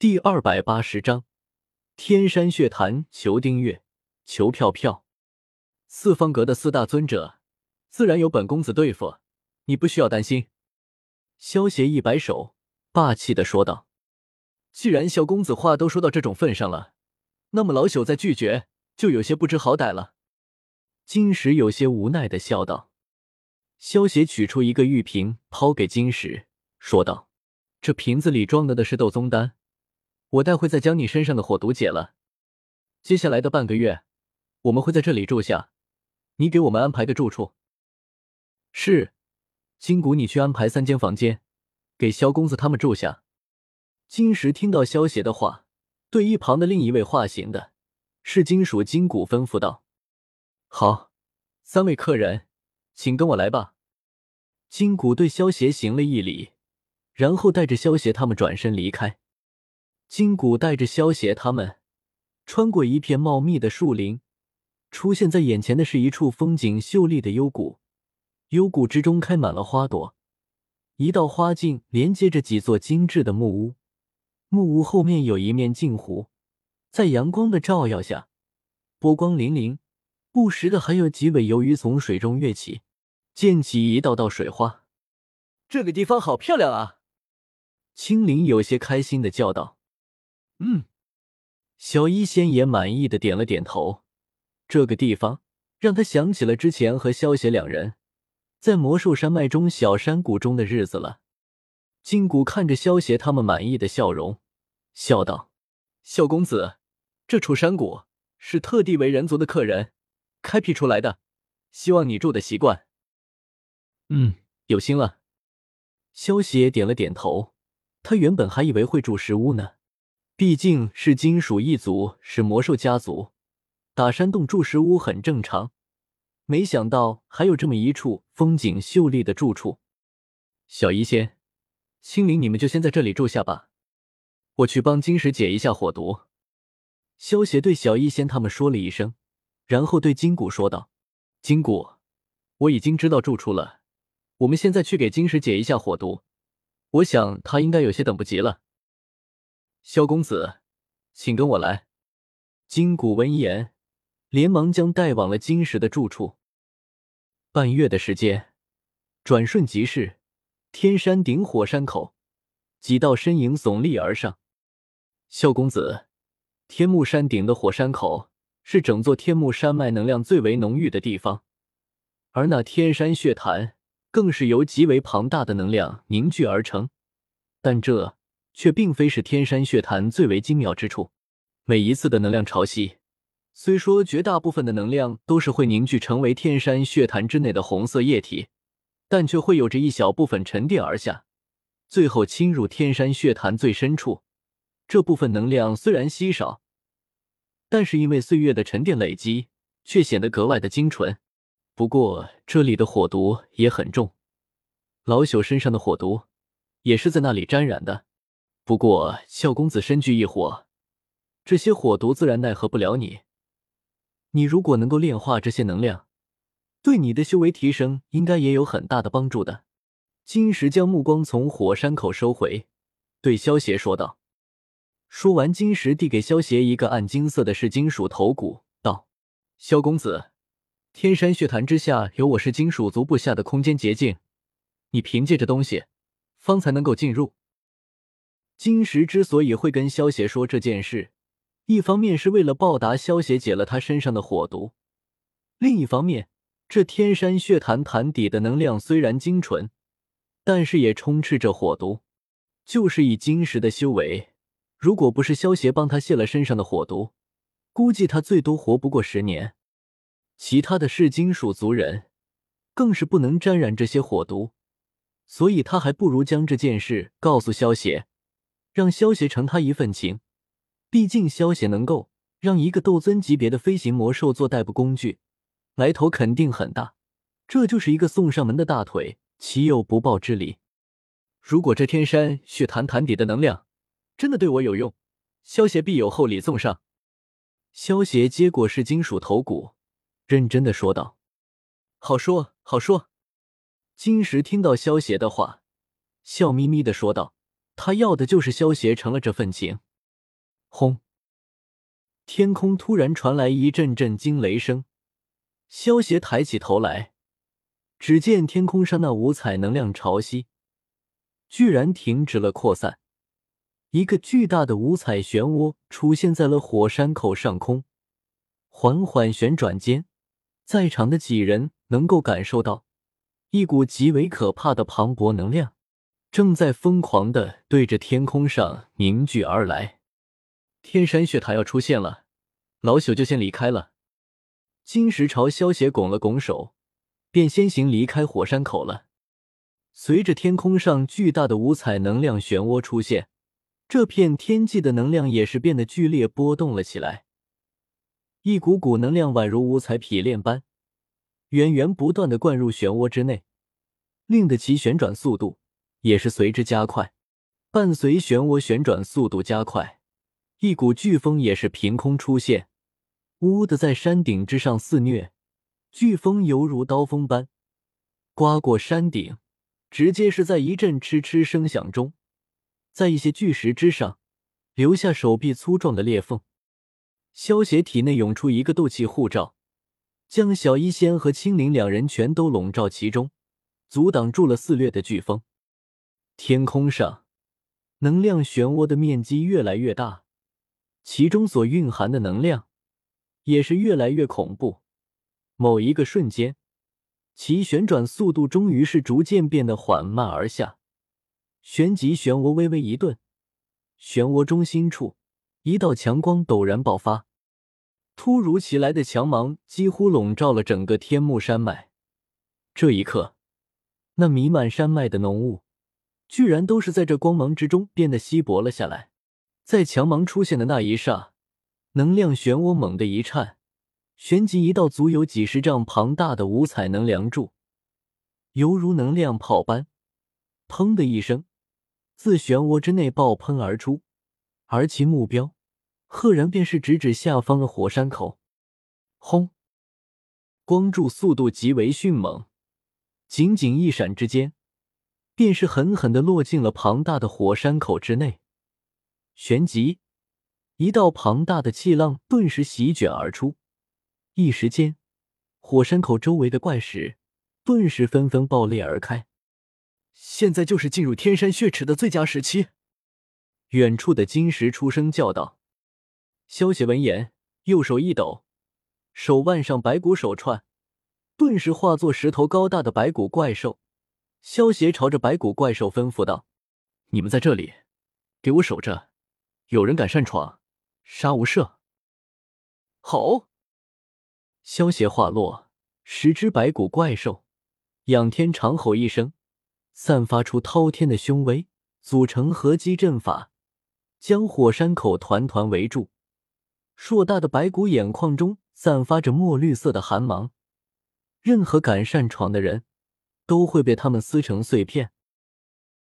第二百八十章，天山血潭，求订阅，求票票。四方阁的四大尊者，自然有本公子对付，你不需要担心。萧协一摆手，霸气的说道：“既然萧公子话都说到这种份上了，那么老朽再拒绝，就有些不知好歹了。”金石有些无奈的笑道。萧协取出一个玉瓶，抛给金石，说道：“这瓶子里装的的是斗宗丹。”我待会再将你身上的火毒解了。接下来的半个月，我们会在这里住下，你给我们安排个住处。是，金谷，你去安排三间房间，给萧公子他们住下。金石听到萧邪的话，对一旁的另一位化形的是金属金谷吩咐道：“好，三位客人，请跟我来吧。”金谷对萧邪行了一礼，然后带着萧邪他们转身离开。金谷带着萧邪他们穿过一片茂密的树林，出现在眼前的是一处风景秀丽的幽谷。幽谷之中开满了花朵，一道花径连接着几座精致的木屋。木屋后面有一面镜湖，在阳光的照耀下，波光粼粼。不时的还有几尾游鱼从水中跃起，溅起一道道水花。这个地方好漂亮啊！青灵有些开心的叫道。嗯，小医仙也满意的点了点头。这个地方让他想起了之前和萧邪两人在魔兽山脉中小山谷中的日子了。金谷看着萧邪他们满意的笑容，笑道：“萧公子，这处山谷是特地为人族的客人开辟出来的，希望你住的习惯。”嗯，有心了。萧邪点了点头。他原本还以为会住石屋呢。毕竟是金属一族，是魔兽家族，打山洞住石屋很正常。没想到还有这么一处风景秀丽的住处。小医仙、青灵，你们就先在这里住下吧，我去帮金石解一下火毒。萧邪对小医仙他们说了一声，然后对金谷说道：“金谷，我已经知道住处了，我们现在去给金石解一下火毒。我想他应该有些等不及了。”萧公子，请跟我来。金谷闻言，连忙将带往了金石的住处。半月的时间，转瞬即逝。天山顶火山口，几道身影耸立而上。萧公子，天目山顶的火山口是整座天目山脉能量最为浓郁的地方，而那天山血潭更是由极为庞大的能量凝聚而成。但这。却并非是天山血潭最为精妙之处。每一次的能量潮汐，虽说绝大部分的能量都是会凝聚成为天山血潭之内的红色液体，但却会有着一小部分沉淀而下，最后侵入天山血潭最深处。这部分能量虽然稀少，但是因为岁月的沉淀累积，却显得格外的精纯。不过这里的火毒也很重，老朽身上的火毒也是在那里沾染的。不过，萧公子身具异火，这些火毒自然奈何不了你。你如果能够炼化这些能量，对你的修为提升应该也有很大的帮助的。金石将目光从火山口收回，对萧邪说道。说完，金石递给萧邪一个暗金色的是金属头骨，道：“萧公子，天山血潭之下有我是金属族部下的空间捷径，你凭借这东西，方才能够进入。”金石之所以会跟萧邪说这件事，一方面是为了报答萧邪解了他身上的火毒，另一方面，这天山血潭潭底的能量虽然精纯，但是也充斥着火毒。就是以金石的修为，如果不是萧邪帮他卸了身上的火毒，估计他最多活不过十年。其他的是金属族人，更是不能沾染这些火毒，所以他还不如将这件事告诉萧邪。让萧邪承他一份情，毕竟萧邪能够让一个斗尊级别的飞行魔兽做代步工具，来头肯定很大。这就是一个送上门的大腿，岂有不报之理？如果这天山血潭潭底的能量真的对我有用，萧邪必有厚礼送上。萧邪接过是金属头骨，认真的说道：“好说好说。”金石听到萧邪的话，笑眯眯的说道。他要的就是萧协成了这份情。轰！天空突然传来一阵阵惊雷声，萧协抬起头来，只见天空上那五彩能量潮汐居然停止了扩散，一个巨大的五彩漩涡出现在了火山口上空，缓缓旋转间，在场的几人能够感受到一股极为可怕的磅礴能量正在疯狂的对着天空上凝聚而来。天山血塔要出现了，老朽就先离开了。金石朝萧邪拱了拱手，便先行离开火山口了。随着天空上巨大的五彩能量漩涡出现，这片天际的能量也是变得剧烈波动了起来。一股股能量宛如五彩匹链般，源源不断的灌入漩涡之内，令得其旋转速度也是随之加快。伴随漩涡旋转速度加快。一股飓风也是凭空出现，呜的在山顶之上肆虐。飓风犹如刀锋般刮过山顶，直接是在一阵嗤嗤声响中，在一些巨石之上留下手臂粗壮的裂缝。萧邪体内涌出一个斗气护罩，将小医仙和青灵两人全都笼罩其中，阻挡住了肆虐的飓风。天空上能量漩涡的面积越来越大。其中所蕴含的能量也是越来越恐怖。某一个瞬间，其旋转速度终于是逐渐变得缓慢而下。旋即漩涡微微一顿，漩涡中心处一道强光陡然爆发，突如其来的强芒几乎笼罩了整个天幕山脉。这一刻，那弥漫山脉的浓雾，居然都是在这光芒之中变得稀薄了下来。在强芒出现的那一刹，能量漩涡猛地一颤，旋即一道足有几十丈庞大的五彩能量柱，犹如能量炮般，砰的一声，自漩涡之内爆喷而出，而其目标，赫然便是直指下方的火山口。轰！光柱速度极为迅猛，仅仅一闪之间，便是狠狠的落进了庞大的火山口之内。旋即，一道庞大的气浪顿时席卷而出，一时间，火山口周围的怪石顿时纷纷爆裂而开。现在就是进入天山血池的最佳时期。远处的金石出声叫道。萧邪闻言，右手一抖，手腕上白骨手串顿时化作十头高大的白骨怪兽。萧邪朝着白骨怪兽吩咐道：“你们在这里，给我守着。”有人敢擅闯，杀无赦！好！萧邪话落，十只白骨怪兽仰天长吼一声，散发出滔天的凶威，组成合击阵法，将火山口团团围住。硕大的白骨眼眶中散发着墨绿色的寒芒，任何敢擅闯的人都会被他们撕成碎片。